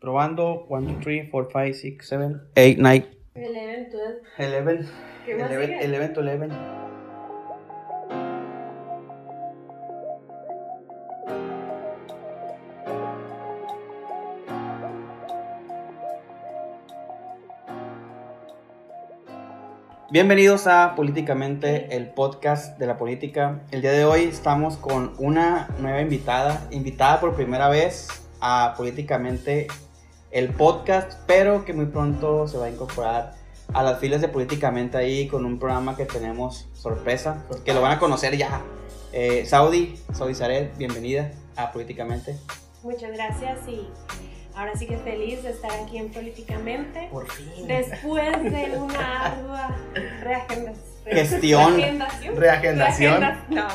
Probando 1, 2, 3, 4, 5, 6, 7, 8, 9, 11, 12. 11. ¿Qué más 11, sigue? 11 to 11. Bienvenidos a Políticamente, el podcast de la política. El día de hoy estamos con una nueva invitada, invitada por primera vez a Políticamente, el podcast, pero que muy pronto se va a incorporar a las filas de Políticamente ahí con un programa que tenemos sorpresa, que lo van a conocer ya. Eh, Saudi, Saudi Zaret, bienvenida a Políticamente. Muchas gracias y ahora sí que feliz de estar aquí en Políticamente. Por fin. Después de una ardua reagenda- Gestión. reagendación. Reagendación. Reagenda- No.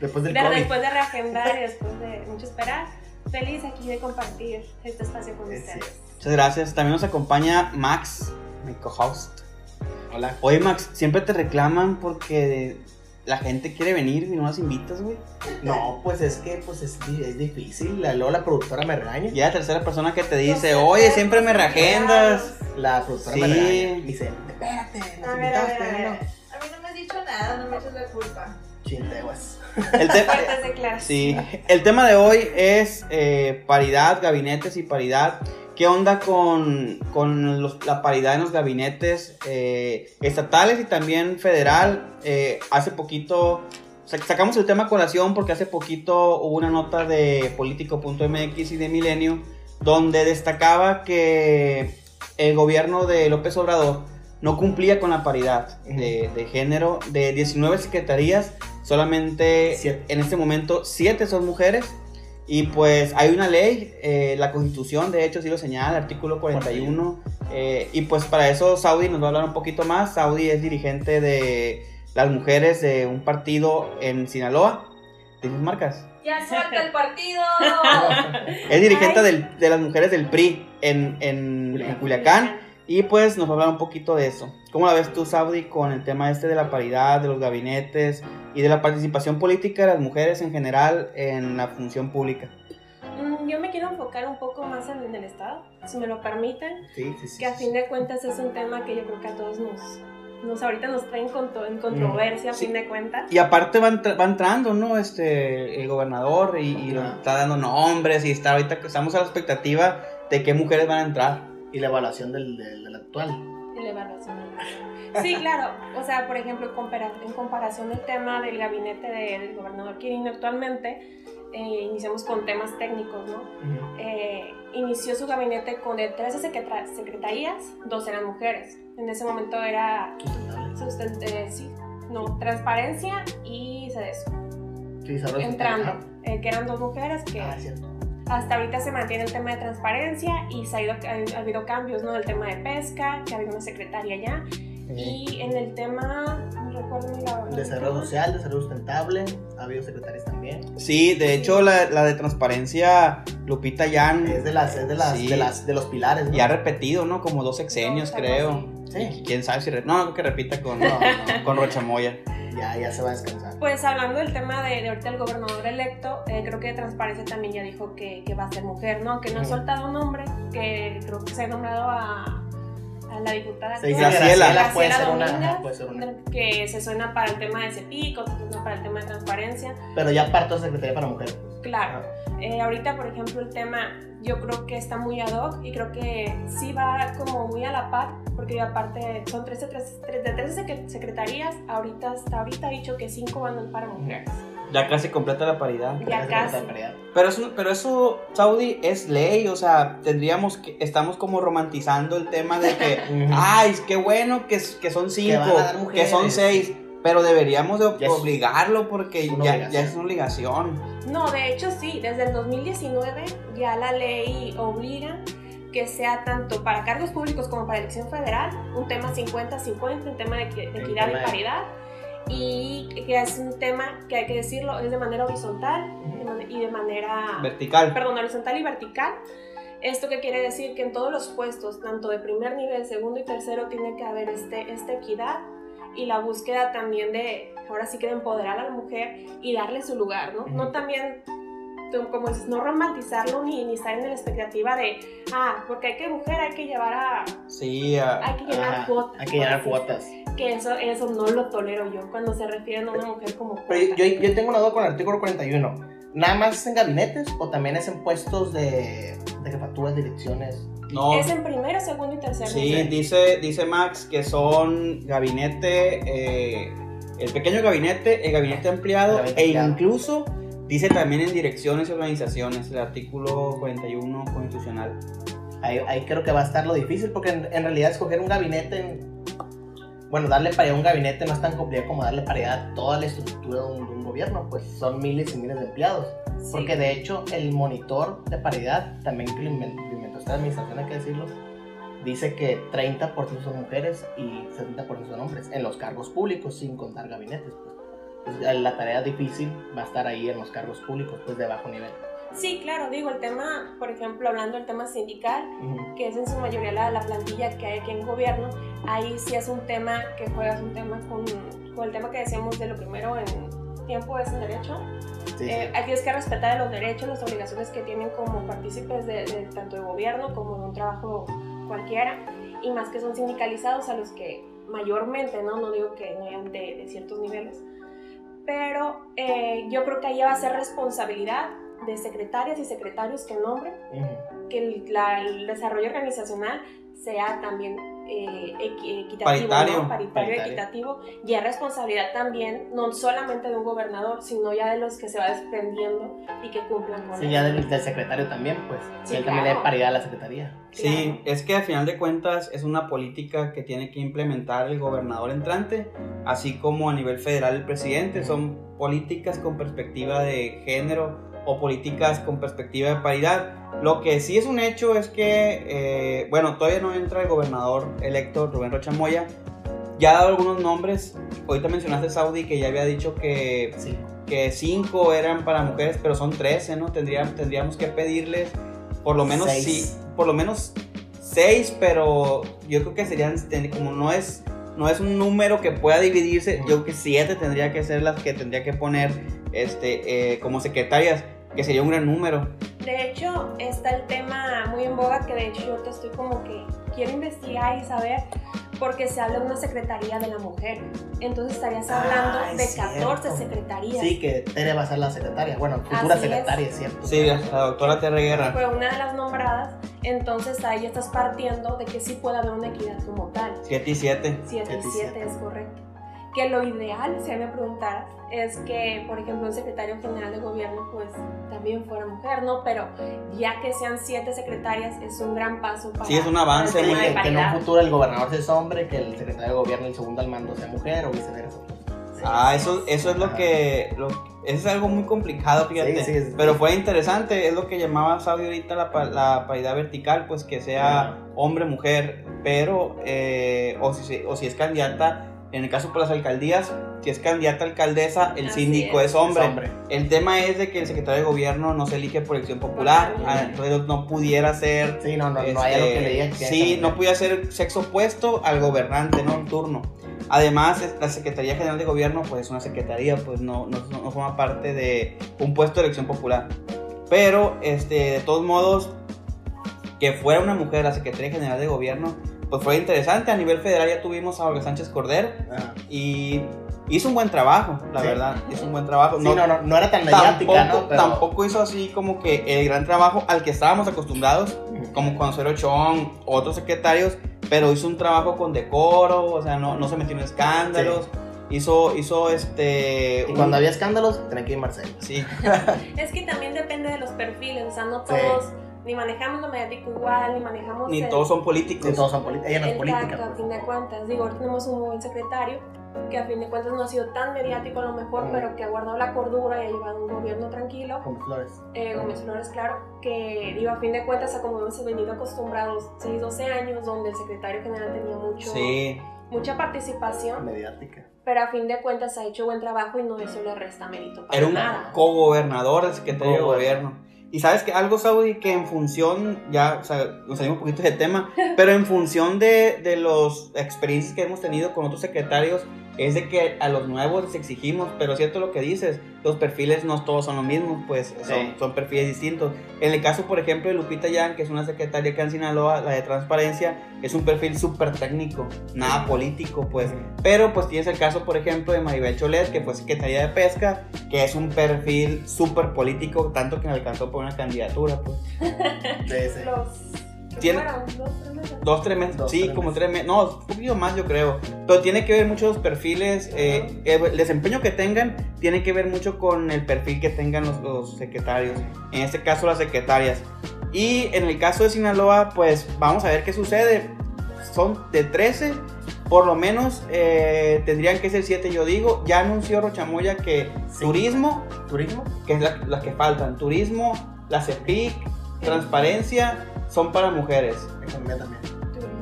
Después del De- COVID. después de reagendar y después de mucho esperar, feliz aquí de compartir este espacio con Es ustedes. Muchas gracias. También nos acompaña Max, mi co-host. Hola. Oye, Max, siempre te reclaman porque la gente quiere venir y no las invitas, güey. No, pues es que pues es, es difícil. La- Luego la productora me regaña. Ya la tercera persona que te dice, oye, siempre me reagendas. La productora Sí. me regaña. Dice, espérate, nos A ver, a ver, invitaste, a ver. ¿no? A mí no me has dicho nada, no me eches la culpa. Chinteguas. El, te- Fuertes declaraciones. sí. El tema de hoy es eh, paridad, gabinetes y paridad. ¿Qué onda con, con los- la paridad en los gabinetes eh, estatales y también federal? Eh, hace poquito sac- sacamos el tema a colación porque hace poquito hubo una nota de político.mx y de Milenio donde destacaba que el gobierno de López Obrador no cumplía con la paridad de, de género. De 19 secretarías, solamente Siete. en este momento 7 son mujeres. Y pues hay una ley, eh, la constitución de hecho sí lo señala, el artículo 41. eh, y pues para eso Saudi nos va a hablar un poquito más. Saudi es dirigente de las mujeres de un partido en Sinaloa. ¿Tienes marcas? ¡Ya suelta el partido! Es dirigente del- de las mujeres del PRI en, en, en Culiacán. Y pues nos va a hablar un poquito de eso. ¿Cómo la ves tú, Saudi, con el tema este de la paridad, de los gabinetes y de la participación política de las mujeres en general en la función pública? Mm, Yo me quiero enfocar un poco más en, el Estado, si me lo permiten, Sí, sí, sí. que a fin de cuentas es un tema que yo creo que a todos nos, nos ahorita nos traen en controversia, a Sí. fin de cuentas. Y aparte va, entra- va entrando, ¿no? Este, el gobernador y, y está dando nombres y está ahorita que estamos a la expectativa de qué mujeres van a entrar. Y la evaluación del, del, del actual. de la evaluación. Sí, claro. O sea, por ejemplo, en compara- en comparación del tema del gabinete de- del gobernador Quirino actualmente, eh, iniciamos con temas técnicos, ¿no? Eh, inició su gabinete con de 13 secreta- secretarías, dos eran mujeres. En ese momento era eh, sí, no, transparencia y CEDESO. Sí. Entrando, eh, que eran dos mujeres que Ah, cierto. Hasta ahorita se mantiene el tema de transparencia y se ha, ido, ha, ha habido cambios, ¿no? El tema de pesca, que ha habido una secretaria ya. Y en el tema, no recuerdo la Desarrollo social, desarrollo sustentable. Ha habido secretarias también. Sí, de hecho la, la de transparencia, Lupita Yan, Es de las, es de las, Sí. de las, de los pilares. ¿no? ya ha repetido, ¿no? Como dos sexenios, algo creo. Sí. Y quién sabe si... re- No, no que repita con, No, no. con Rochamoya. Ya, ya se va a descansar. Pues hablando del tema de, de ahorita el gobernador electo, eh, creo que de transparencia también ya dijo que, que va a ser mujer, ¿no? Que no ha soltado nombre, que creo que se ha nombrado a, a la diputada Se dice Graciela. puede ser una. Domínguez, puede ser una. que se suena para el tema de CEPIC, que suena para el tema de transparencia. Pero ya parto de secretaría para mujeres. Claro. Eh, ahorita, por ejemplo, el tema yo creo que está muy ad hoc y creo que sí va como muy a la par, porque aparte son 13, 13, de 13 secre- secretarías, ahorita hasta ahorita ha dicho que 5 van para mujeres. Ya casi completa la paridad. Ya casi. paridad. Pero eso, pero eso, Saudi, es ley, o sea, tendríamos que, estamos como romantizando el tema de que, ay, qué bueno que, que son cinco, van a dar que, mujeres. son seis, pero deberíamos de Ya es obligarlo porque ya, ya es una obligación. No, de hecho sí, desde el 2019 ya la ley obliga que sea tanto para cargos públicos como para elección federal, un tema 50-50, un tema de, equidad tema y paridad, y que es un tema que hay que decirlo, es de manera horizontal de man- y de manera, Vertical. perdón, horizontal y vertical. ¿Esto qué quiere decir? Que en todos los puestos, tanto de primer nivel, segundo y tercero, tiene que haber este, esta equidad y la búsqueda también de, ahora sí que de empoderar a la mujer y darle su lugar, ¿no? No también como dices, no romantizarlo ni, ni estar en la expectativa de, ah, porque hay que mujer, hay que llevar a... Sí, a- Hay que llenar Ajá, cuotas. Hay que llenar cuotas. Que eso, eso no lo tolero yo cuando se refieren a una mujer como cuota. Pero yo, yo tengo una duda con el artículo 41. ¿Nada más es en gabinetes o también es en puestos de, de jefaturas, direcciones? no. Es en primero, segundo y tercer Sí, dice, dice Max que son gabinete, eh, el pequeño gabinete, el gabinete ampliado Gabinete e ampliado. incluso dice también en direcciones y organizaciones, el artículo 41 constitucional. Ahí, ahí creo que va a estar lo difícil porque en, en realidad escoger un gabinete, en- bueno, darle paridad a un gabinete no es tan complicado como darle paridad a toda la estructura de un, de un gobierno, pues son miles y miles de empleados. Sí. Porque de hecho el monitor de paridad, también que lo inven- lo inventó esta administración, hay que decirlo, dice que 30% son mujeres y 70% son hombres en los cargos públicos, sin contar gabinetes. Pues. Entonces, la tarea difícil va a estar ahí en los cargos públicos, pues de bajo nivel. Sí, claro, digo, el tema, por ejemplo, hablando del tema sindical, Ujú. que es en su mayoría la, la plantilla que hay aquí en gobierno, ahí sí es un tema que juegas un tema con, con el tema que decíamos de lo primero en tiempo es el derecho. Sí, Eh, sí. aquí es que respetar los derechos, las obligaciones que tienen como partícipes de, de tanto de gobierno como de un trabajo cualquiera, y más que son sindicalizados a los que mayormente, no, no digo que no hayan de, de ciertos niveles, pero eh, yo creo que ahí va a ser responsabilidad de secretarias y secretarios que nombren Ujú. que el, la- el desarrollo organizacional sea también eh, equi- equitativo, Paritario. ¿no? paritario, Paritario. equitativo, y es responsabilidad también no solamente de un gobernador, sino ya de los que se va desprendiendo y que cumplan con Sí, ya del, del secretario también, pues. Sí, él también le claro. da paridad a la secretaría. Sí, Claro. es que al final de cuentas es una política que tiene que implementar el gobernador entrante, así como a nivel federal el presidente. Son políticas con perspectiva de género o políticas con perspectiva de paridad. Lo que sí es un hecho es que, eh, bueno, todavía no entra el gobernador electo Rubén Rocha Moya. Ya ha dado algunos nombres. Ahorita mencionaste Saudi que ya había dicho que Sí. que cinco eran para mujeres, pero son 13, ¿no? Tendríamos, tendríamos que pedirles por lo menos Seis. sí, por lo menos seis, pero yo creo que serían como no es no es un número que pueda dividirse, yo creo que siete tendría que ser las que tendría que poner este eh, como secretarias, que sería un gran número. De hecho, está el tema muy en boga que de hecho yo te estoy como que quiero investigar y saber porque se habla de una secretaría de la mujer. Entonces estarías hablando Ah, es de 14 cierto. secretarías. Sí, que Tere va a ser la secretaria. Bueno, futura Así secretaria, es cierto. Sí, la, doctora Terre Guerra. Fue una de las nombradas, entonces ahí estás partiendo de que sí puede haber una equidad como tal. 7 y 7. 7 Siete y y 7 siete. es correcto. Que lo ideal, si me preguntaras, es que, por ejemplo, un secretario general de gobierno, pues también fuera mujer, ¿no? Pero ya que sean siete secretarias, es un gran paso para. Sí, es un avance Sí, de que, que en un futuro el gobernador sea hombre, que el secretario de gobierno, el segundo al mando, sea mujer o viceversa. Sí. Ah, eso, eso es lo que. Lo, eso es algo muy complicado, fíjate. Sí, sí, es- Pero fue interesante, es lo que llamaba Saudi ahorita la, pa- la paridad vertical, pues que sea hombre-mujer, pero. eh, o, si, se- o si es candidata, en el caso por las alcaldías, si es candidata a alcaldesa, el Así síndico es. es, hombre. Es hombre. El tema es de que el secretario de gobierno no se elige por elección popular, ah, nadie. entonces no pudiera ser Sí, no, no, no hay este, algo que le diga que sí, no podía ser sexo opuesto al gobernante, ¿no? En turno. Además, la Secretaría General de Gobierno, pues es una secretaría, pues no, no, no forma parte de un puesto de elección popular. Pero, este, de todos modos, que fuera una mujer la Secretaría General de Gobierno, pues fue interesante. A nivel federal ya tuvimos a Olga Sánchez Cordero Ajá. y hizo un buen trabajo, la Sí. verdad. Hizo un buen trabajo. Sí, no, no, no era tan mediática, tampoco, ¿no? Pero- tampoco hizo así como que el gran trabajo al que estábamos acostumbrados como Consuelo Chong, otros secretarios, pero hizo un trabajo con decoro, o sea, no, no se metió en escándalos, hizo, hizo este... Y un- cuando había escándalos, tenía que ir Marcelo. Sí, Es que también depende de los perfiles, o sea, no Sí. todos, ni manejamos lo mediático igual, ni manejamos. ni el- todos son políticos. Sí, todos son políticos. Ella no es Exacto, política. a pues. fin de cuentas. Digo, ahora tenemos un buen secretario que a fin de cuentas no ha sido tan mediático a lo mejor, Mm. pero que ha guardado la cordura y ha llevado un gobierno tranquilo. Con flores. Eh, Gómez Flores, claro, que digo, a fin de cuentas, a como hemos venido acostumbrados, 6, 12 años, donde el secretario general tenía mucho, Sí, mucha participación, Mediática. pero a fin de cuentas ha hecho buen trabajo y no eso le resta mérito para era un nada. cogobernador secretario de gobierno. Y sabes que algo, Saudi, que en función, ya, o sea, nos salimos un poquito de tema, pero en función de, de las experiencias que hemos tenido con otros secretarios, es de que a los nuevos les exigimos, pero es cierto lo que dices, los perfiles no todos son los mismos, pues son, Sí. son perfiles distintos. En el caso, por ejemplo, de Lupita Yang, que es una secretaria acá en Sinaloa, la de transparencia, es un perfil súper técnico, nada político, pues. Pero pues tienes el caso, por ejemplo, de Maribel Cholet, que fue secretaria de pesca, que es un perfil súper político, tanto que alcanzó por una candidatura, pues. De ese. Los. ¿Qué Tiene- fueron? Dos, tres meses. Dos, tres meses, Dos, sí, tres como meses. tres meses, no, un poquito más yo creo, pero tiene que ver mucho los perfiles, eh, el desempeño que tengan tiene que ver mucho con el perfil que tengan los, los secretarios, en este caso las secretarias. Y en el caso de Sinaloa, pues vamos a ver qué sucede, son de 13, por lo menos eh, tendrían que ser 7 yo digo, ya anunció Rochamoya que Sí. turismo, ¿Turismo? que es la- las que faltan, turismo, la CEPIC, transparencia, son para mujeres. Economía también.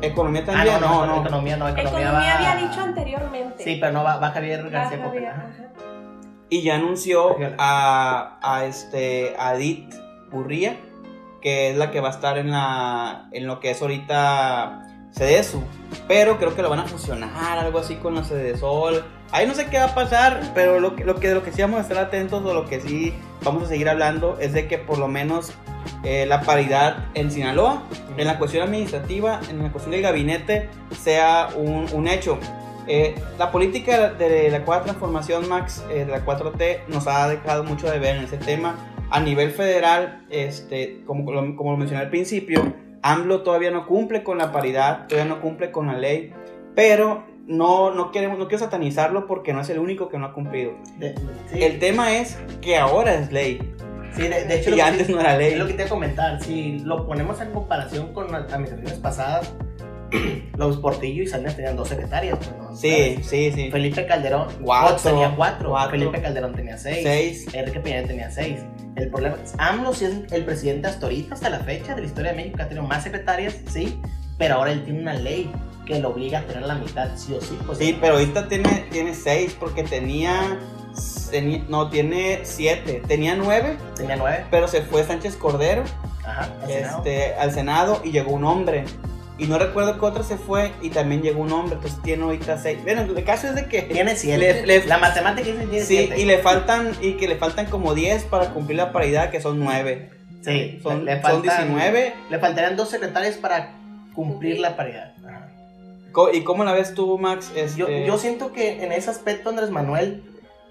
Economía Ah, también, no, no. Economía no, economía, Economía va... había dicho anteriormente. Sí, pero no va, va Javier Ah, García Javier, Coppel. ajá. Y ya anunció a, a este a Edith Urría, que es la que va a estar en la en lo que es ahorita Cedesu. Pero creo que lo van a fusionar, algo así con la Cedesol. Ahí no sé qué va a pasar, pero lo que, lo que, de lo que sí vamos a estar atentos o lo que sí vamos a seguir hablando es de que por lo menos eh, la paridad en Sinaloa, en la cuestión administrativa, en la cuestión del gabinete, sea un, un hecho. Eh, la política de la cuarta transformación, Max, eh, de la 4T, nos ha dejado mucho de ver en ese tema. A nivel federal, este, como, como lo mencioné al principio, AMLO todavía no cumple con la paridad, todavía no cumple con la ley, pero no, no, queremos, no quiero satanizarlo porque no es el único que no ha cumplido. Sí, El tema es que ahora es ley sí, de, de hecho, y lo que- antes no era ley. Es lo que te iba a comentar, si lo ponemos en comparación con las administraciones pasadas, los Portillo y Salinas tenían dos secretarias. pues, ¿no? Sí, sí, sí. Felipe Calderón Cuatro. Fox tenía cuatro, Cuatro. Felipe Calderón tenía seis, Seis. Enrique Peña tenía seis. El problema es, AMLO sí es el presidente hasta ahorita, hasta la fecha de la historia de México, que ha tenido más secretarias, sí, pero ahora él tiene una ley que lo obliga a tener la mitad, sí o sí. Pues, Sí, pero ahorita tiene, tiene seis porque tenía, tenía- no, tiene siete. Tenía nueve, Tenía nueve, pero se fue Sánchez Cordero ajá, al Senado. este, al Senado y llegó un hombre. Y no recuerdo qué otra se fue y también llegó un hombre, entonces tiene ahorita seis. Bueno, el caso es de que... Tiene siete. Le- le- la matemática dice tiene Sí, siete. y le faltan, y que le faltan como 10 para cumplir la paridad, que son 9. Sí, Son, le, le son faltan- 19. Le faltarían dos secretarias para cumplir la paridad. Ajá. ¿Y cómo la ves tú, Max? Yo, Este, yo siento que en ese aspecto Andrés Manuel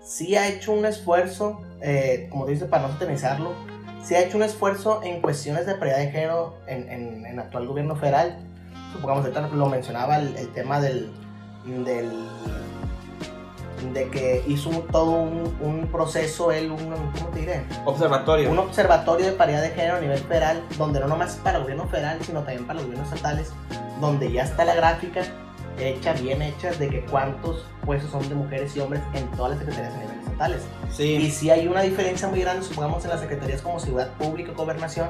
sí ha hecho un esfuerzo, eh, como tú dices, para no satanizarlo, sí ha hecho un esfuerzo en cuestiones de paridad de género en, en, en actual gobierno federal. Supongamos, ahorita lo mencionaba el, el tema del, del de que hizo todo un, un proceso, él, un, ¿cómo te diré? Observatorio. un observatorio de paridad de género a nivel federal, donde no nomás para el gobierno federal, sino también para los gobiernos estatales, donde ya está la gráfica hecha, bien hecha, de que cuántos puestos son de mujeres y hombres en todas las secretarías a nivel estatales. Y si hay una diferencia muy grande, supongamos en las secretarías como Ciudad Pública, Gobernación,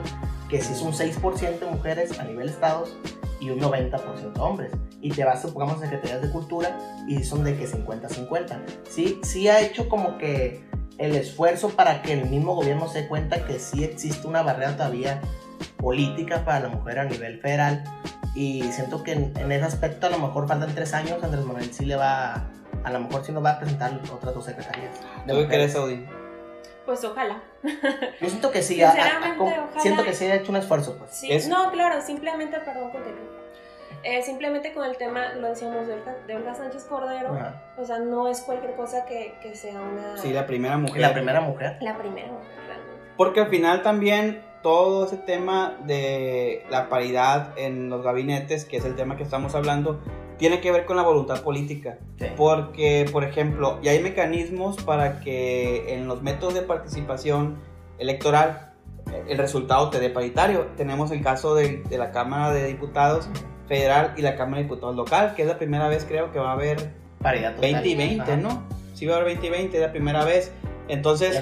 que si es un 6% de mujeres a nivel estados y un 90% hombres. Y te vas, supongamos, a secretarías de cultura y son de que 50-50. Sí, sí ha hecho como que el esfuerzo para que el mismo gobierno se dé cuenta que sí existe una barrera todavía política para la mujer a nivel federal. Y siento que en, en ese aspecto a lo mejor faltan tres años, Andrés Manuel sí le va, a lo mejor sí nos va a presentar otras dos secretarías. de ¿tú qué crees, Audi? Pues ojalá. Yo siento que sí, a- a- a- ojalá. siento que sí ha hecho un esfuerzo, pues. Sí, Es- no, claro, simplemente, perdón, continúo. Eh, simplemente con el tema, lo decíamos de Olga, de Olga Sánchez Cordero, Ajá. o sea, no es cualquier cosa que, que sea una... Sí, la primera mujer. La primera mujer. la primera mujer, realmente. Porque al final también todo ese tema de la paridad en los gabinetes, que es el tema que estamos hablando, tiene que ver con la voluntad política. Porque, por ejemplo, ya hay mecanismos para que en los métodos de participación electoral eh, el resultado te dé paritario. Tenemos el caso de, de la Cámara de Diputados federal y la Cámara de Diputados local, que es la primera vez creo que va a haber Paridad total. 20 y 20, Ajá. ¿no? Sí va a haber 20 y 20, es la primera vez. Entonces,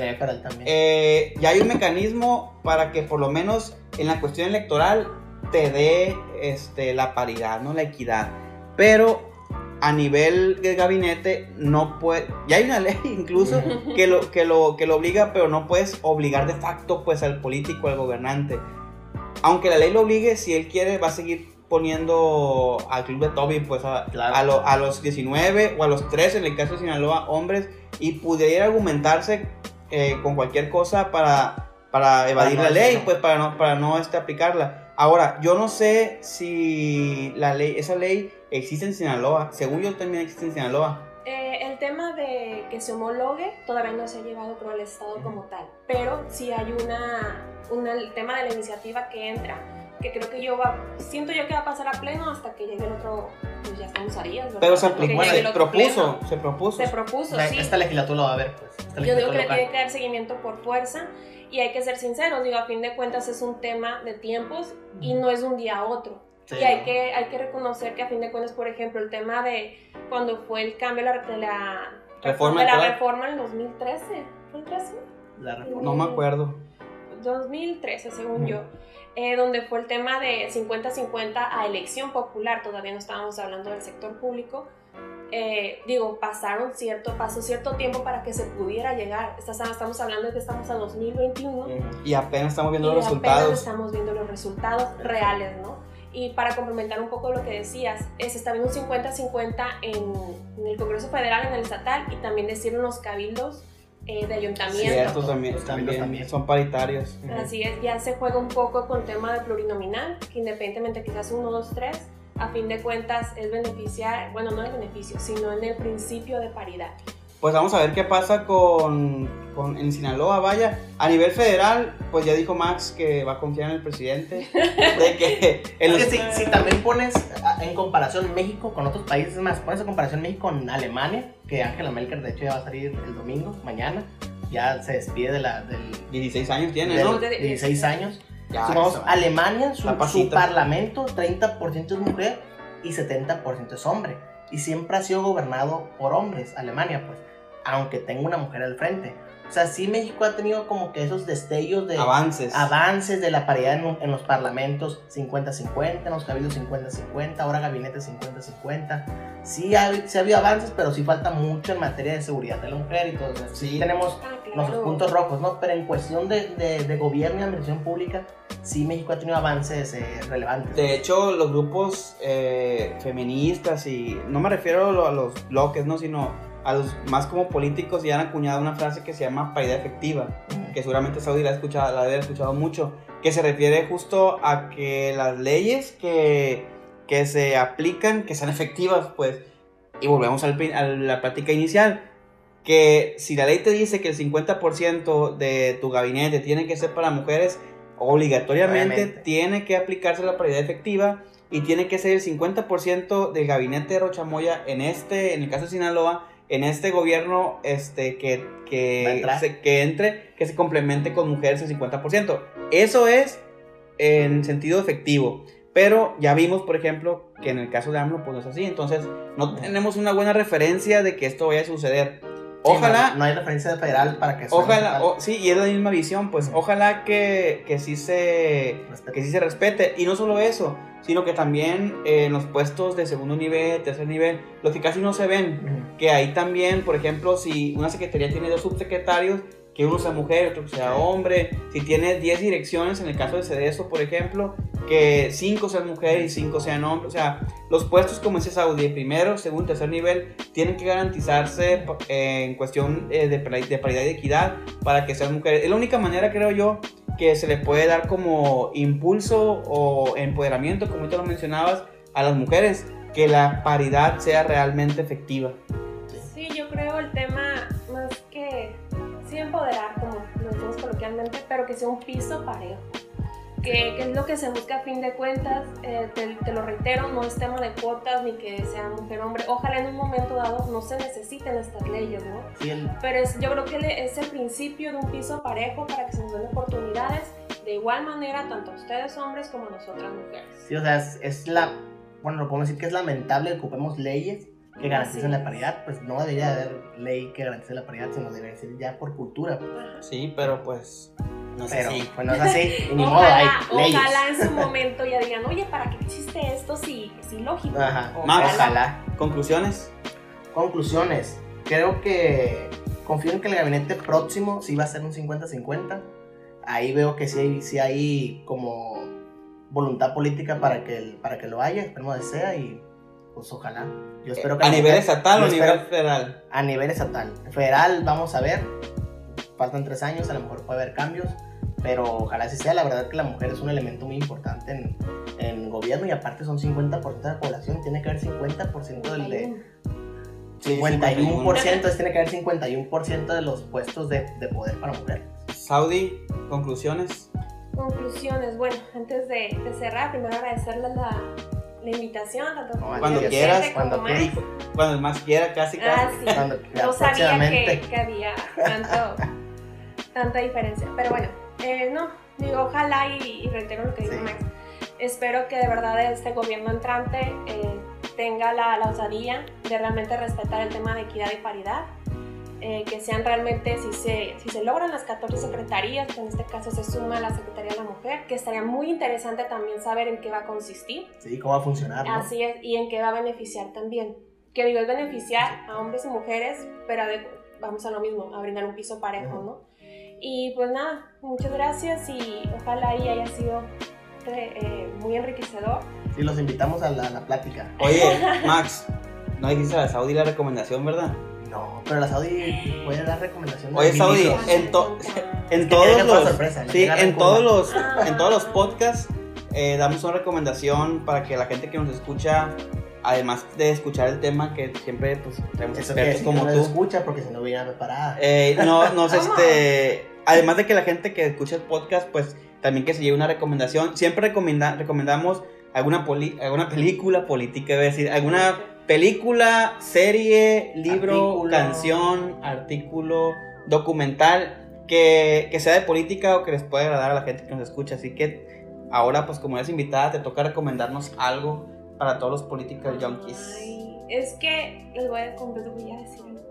eh, ya hay un mecanismo para que por lo menos en la cuestión electoral te dé este, la paridad, ¿no? La equidad. Pero a nivel de gabinete no puede, ya hay una ley incluso que lo, que lo, que lo obliga, pero no puedes obligar de facto pues al político, al gobernante. Aunque la ley lo obligue, si él quiere va a seguir poniendo al club de Toby pues a, Claro. a, lo- a los 19 o a los 13 en el caso de Sinaloa hombres y pudiera argumentarse eh, con cualquier cosa para, para evadir no la ley hacerlo. pues para no, para no este, aplicarla. Ahora, yo no sé si la ley, esa ley existe en Sinaloa. Según yo también existe en Sinaloa. Eh, el tema de que se homologue todavía no se ha llevado por el Estado como tal, pero sí hay una, una- el tema de la iniciativa que entra, que creo que yo va, siento yo que va a pasar a pleno hasta que llegue el otro, pues ya estamos a días, ¿verdad? Pero se llegue se propuso, pleno. se propuso. Se propuso, La- sí. Esta legislatura lo va a ver, pues. Esta Yo digo que le tiene que dar seguimiento por fuerza y hay que ser sinceros, digo, a fin de cuentas es un tema de tiempos y no es de un día a otro. Sí, y hay ¿no? que, hay que reconocer que a fin de cuentas, por ejemplo, el tema de cuando fue el cambio de la, de la Reforma de la reforma en el 2013, ¿fue el 13? La reforma. No me acuerdo. 2013, según yo, eh, donde fue el tema de 50-50 a elección popular, todavía no estábamos hablando del sector público. Eh, digo, pasaron cierto, pasó cierto tiempo para que se pudiera llegar. Estamos hablando de que estamos a 2021 Ujú. Y apenas estamos viendo y los apenas resultados. estamos viendo los resultados reales, ¿no? Y para complementar un poco lo que decías, eh, se está viendo un 50-50 en, en el Congreso Federal, en el estatal y también decir en los cabildos eh, de ayuntamiento. Cierto, también, Los cabildos también, también. son paritarios. Así es, ya se juega un poco con tema de plurinominal, que independientemente quizás uno, dos, tres, a fin de cuentas es beneficiar, bueno, no es beneficio, sino en el principio de paridad. Pues vamos a ver qué pasa con, con en Sinaloa, vaya. A nivel federal, pues ya dijo Max que va a confiar en el presidente. De que en los- si, si también pones en comparación México con otros países, es más, pones en comparación México con Alemania, que Angela Merkel de hecho ya va a salir el domingo, mañana, ya se despide de la, del, 16 años tiene, del ¿no? de- 16 años. Ya. Alemania, su, su parlamento, 30% es mujer y 70% es hombre. Y siempre ha sido gobernado por hombres, Alemania, pues, aunque tenga una mujer al frente. O sea, sí México ha tenido como que esos destellos de avances. avances de la paridad en, en los parlamentos 50-50, en los cabildos 50-50, ahora gabinete 50-50. Sí ha, sí ha habido avances, pero sí falta mucho en materia de seguridad de la mujer y todo eso. Sí, Sí. tenemos Ah, claro. nuestros puntos rojos, ¿no? Pero en cuestión de, de- de gobierno y administración pública, sí México ha tenido avances eh, relevantes. De hecho, los grupos eh, feministas y no me refiero a los bloques, no, sino a los más como políticos ya han acuñado una frase que se llama paridad efectiva. Que seguramente Saudi la ha escuchado, la debe escuchado mucho, que se refiere justo a que las leyes que, que se aplican, que sean efectivas, pues, y volvemos al a la práctica inicial, que si la ley te dice que el 50% de tu gabinete tiene que ser para mujeres, obligatoriamente Obviamente. tiene que aplicarse la paridad efectiva y tiene que ser el 50% del gabinete de Rochamoya en este, en el caso de Sinaloa, en este gobierno este, que, que, se, que entre, que se complemente con mujeres el 50%. Eso es en sentido efectivo. Pero ya vimos, por ejemplo, que en el caso de AMLO, pues no es así. Entonces, no tenemos una buena referencia de que esto vaya a suceder. Sí, Ojalá, no, no hay referencia de federal para que ojalá, o- sí, y es la misma visión, pues ojalá que, que sí se que sí se respete. Y no solo eso, sino que también eh, en los puestos de segundo nivel, tercer nivel, los que casi no se ven, que ahí también, por ejemplo, si una secretaría tiene dos subsecretarios, que uno sea mujer, otro sea hombre, si tiene 10 direcciones, en el caso de CEDESO, por ejemplo, que 5 sean mujeres y 5 sean hombres, o sea, los puestos como dice Saudi, de primero, segundo, tercer nivel, tienen que garantizarse eh, en cuestión eh, de paridad y de equidad para que sean mujeres. Es la única manera, creo yo, que se le puede dar como impulso o empoderamiento, como tú lo mencionabas, a las mujeres, que la paridad sea realmente efectiva. Sí, yo creo el tema más que sí empoderar, como lo decimos coloquialmente, pero que sea un piso parejo. Que, que es lo que se busca a fin de cuentas, eh, te, te lo reitero, no es tema de cuotas ni que sea mujer-hombre. Ojalá en un momento dado no se necesiten estas leyes, ¿no? Sí, el- Pero es, yo creo que es el principio de un piso parejo para que se nos den oportunidades de igual manera tanto a ustedes hombres como a nosotras mujeres. Sí, o sea, es, es la. Bueno, lo podemos decir que es lamentable que ocupemos leyes que garanticen la paridad. Pues no debería haber ley que garantice la paridad, sino debería ser ya por cultura. pues. Sí, pero pues no es Pero así. pues no es así. Y ni modo, hay Ojalá, leyes. ojalá en su momento ya digan, oye, ¿para qué existe esto? Sí, es ilógico. Ajá. Max. Ojalá. Conclusiones. Conclusiones. Creo que confío en que el gabinete próximo sí va a ser un 50-50. Ahí veo que sí hay, sí hay como voluntad política para que, el- para que lo haya, esperemos que sea y pues ojalá. Yo espero que ¿A nivel mujer- estatal o a nivel federal? a nivel estatal. Federal, vamos a ver. Faltan tres años, a lo mejor puede haber cambios. Pero ojalá así sea. La verdad que la mujer es un elemento muy importante en, en gobierno y aparte son 50% de la población. Tiene que haber 50% del de... 51%, entonces tiene que haber 51% de los puestos de, de poder para mujer. Saudi, conclusiones. Conclusiones. Bueno, antes de, de cerrar, primero agradecerles la, la invitación. Tanto No, Cuando quieras, cuando Max. quieras. Cuando más quiera, casi, casi. Ah, sí. Cuando, ya No sabía que había tanto, tanta diferencia. Pero bueno, eh, no, digo, ojalá y, y reitero lo que dijo Sí. Max. Espero que de verdad este gobierno entrante eh, tenga la, la osadía de realmente respetar el tema de equidad y paridad. eh, que sean realmente, si se, si se logran las 14 secretarías, que en este caso se suma la Secretaría de la Mujer, que estaría muy interesante también saber en qué va a consistir. Sí, cómo va a funcionar. ¿no? Así es, y en qué va a beneficiar también. Que digo, es beneficiar a hombres y mujeres, pero de- vamos a lo mismo, a brindar un piso parejo. ¿no? Y pues nada, muchas gracias y ojalá ahí haya sido eh, muy enriquecedor. Sí, los invitamos a la, a la plática. Oye, Max, no dijiste a la Saudi la recomendación, ¿verdad? No, pero la Saudi puede dar recomendaciones. Oye, Saudi, en to- En todos los, sorpresa, sí, en todos los, Ah. en todos los podcasts eh, damos una recomendación para que la gente que nos escucha, además de escuchar el tema que siempre pues tenemos Eso que expertos si como no tú, escucha porque si no viene preparada. eh, no, nos ¿Cómo? este, además de que la gente que escucha el podcast, pues también que se lleve una recomendación. Siempre recomienda, recomendamos alguna, poli- alguna película política, es decir, alguna película, serie, libro, Artículo. canción, artículo, documental que, que sea de política o que les pueda agradar a la gente que nos escucha. Así que ahora, pues como eres invitada, te toca recomendarnos algo para todos los political junkies. Ay, es que les voy a, les voy a decir algo.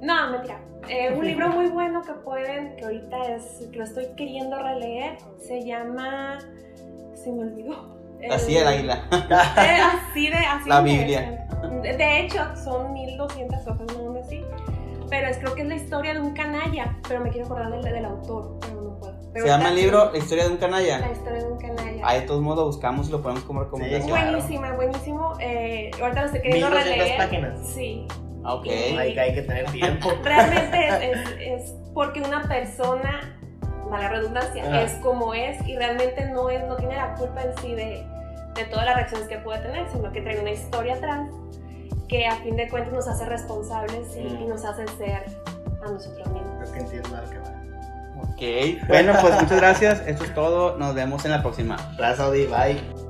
No, mentira. Eh, un libro muy bueno que pueden, que ahorita es, que lo estoy queriendo releer, se llama, se me olvidó. Así el águila. Eh, así de, así La Biblia. De, de hecho, son 1200 hojas, no así. Pero es, creo que es la historia de un canalla, pero me quiero acordar del, del autor, pero Se llama el libro La historia de un La canalla. historia de un canalla. Ahí de todos modos lo buscamos y lo ponemos como recomendación. Sí. Buenísima, buenísimo. Eh, ahorita lo estoy queriendo 1200 releer. páginas. Sí. Ah, Ok. Hay, que- hay que tener tiempo. Realmente es, es- es porque una persona, mala redundancia, es como es y realmente no, es, no tiene la culpa en sí de, de todas las reacciones que puede tener, sino que trae una historia atrás que a fin de cuentas nos hace responsables y, Mm. y nos hace ser a nosotros mismos. Creo que entiendo a lo que va. Ok. Bueno, pues muchas gracias. Esto es todo. Nos vemos en la próxima. Gracias, Saudi. Bye.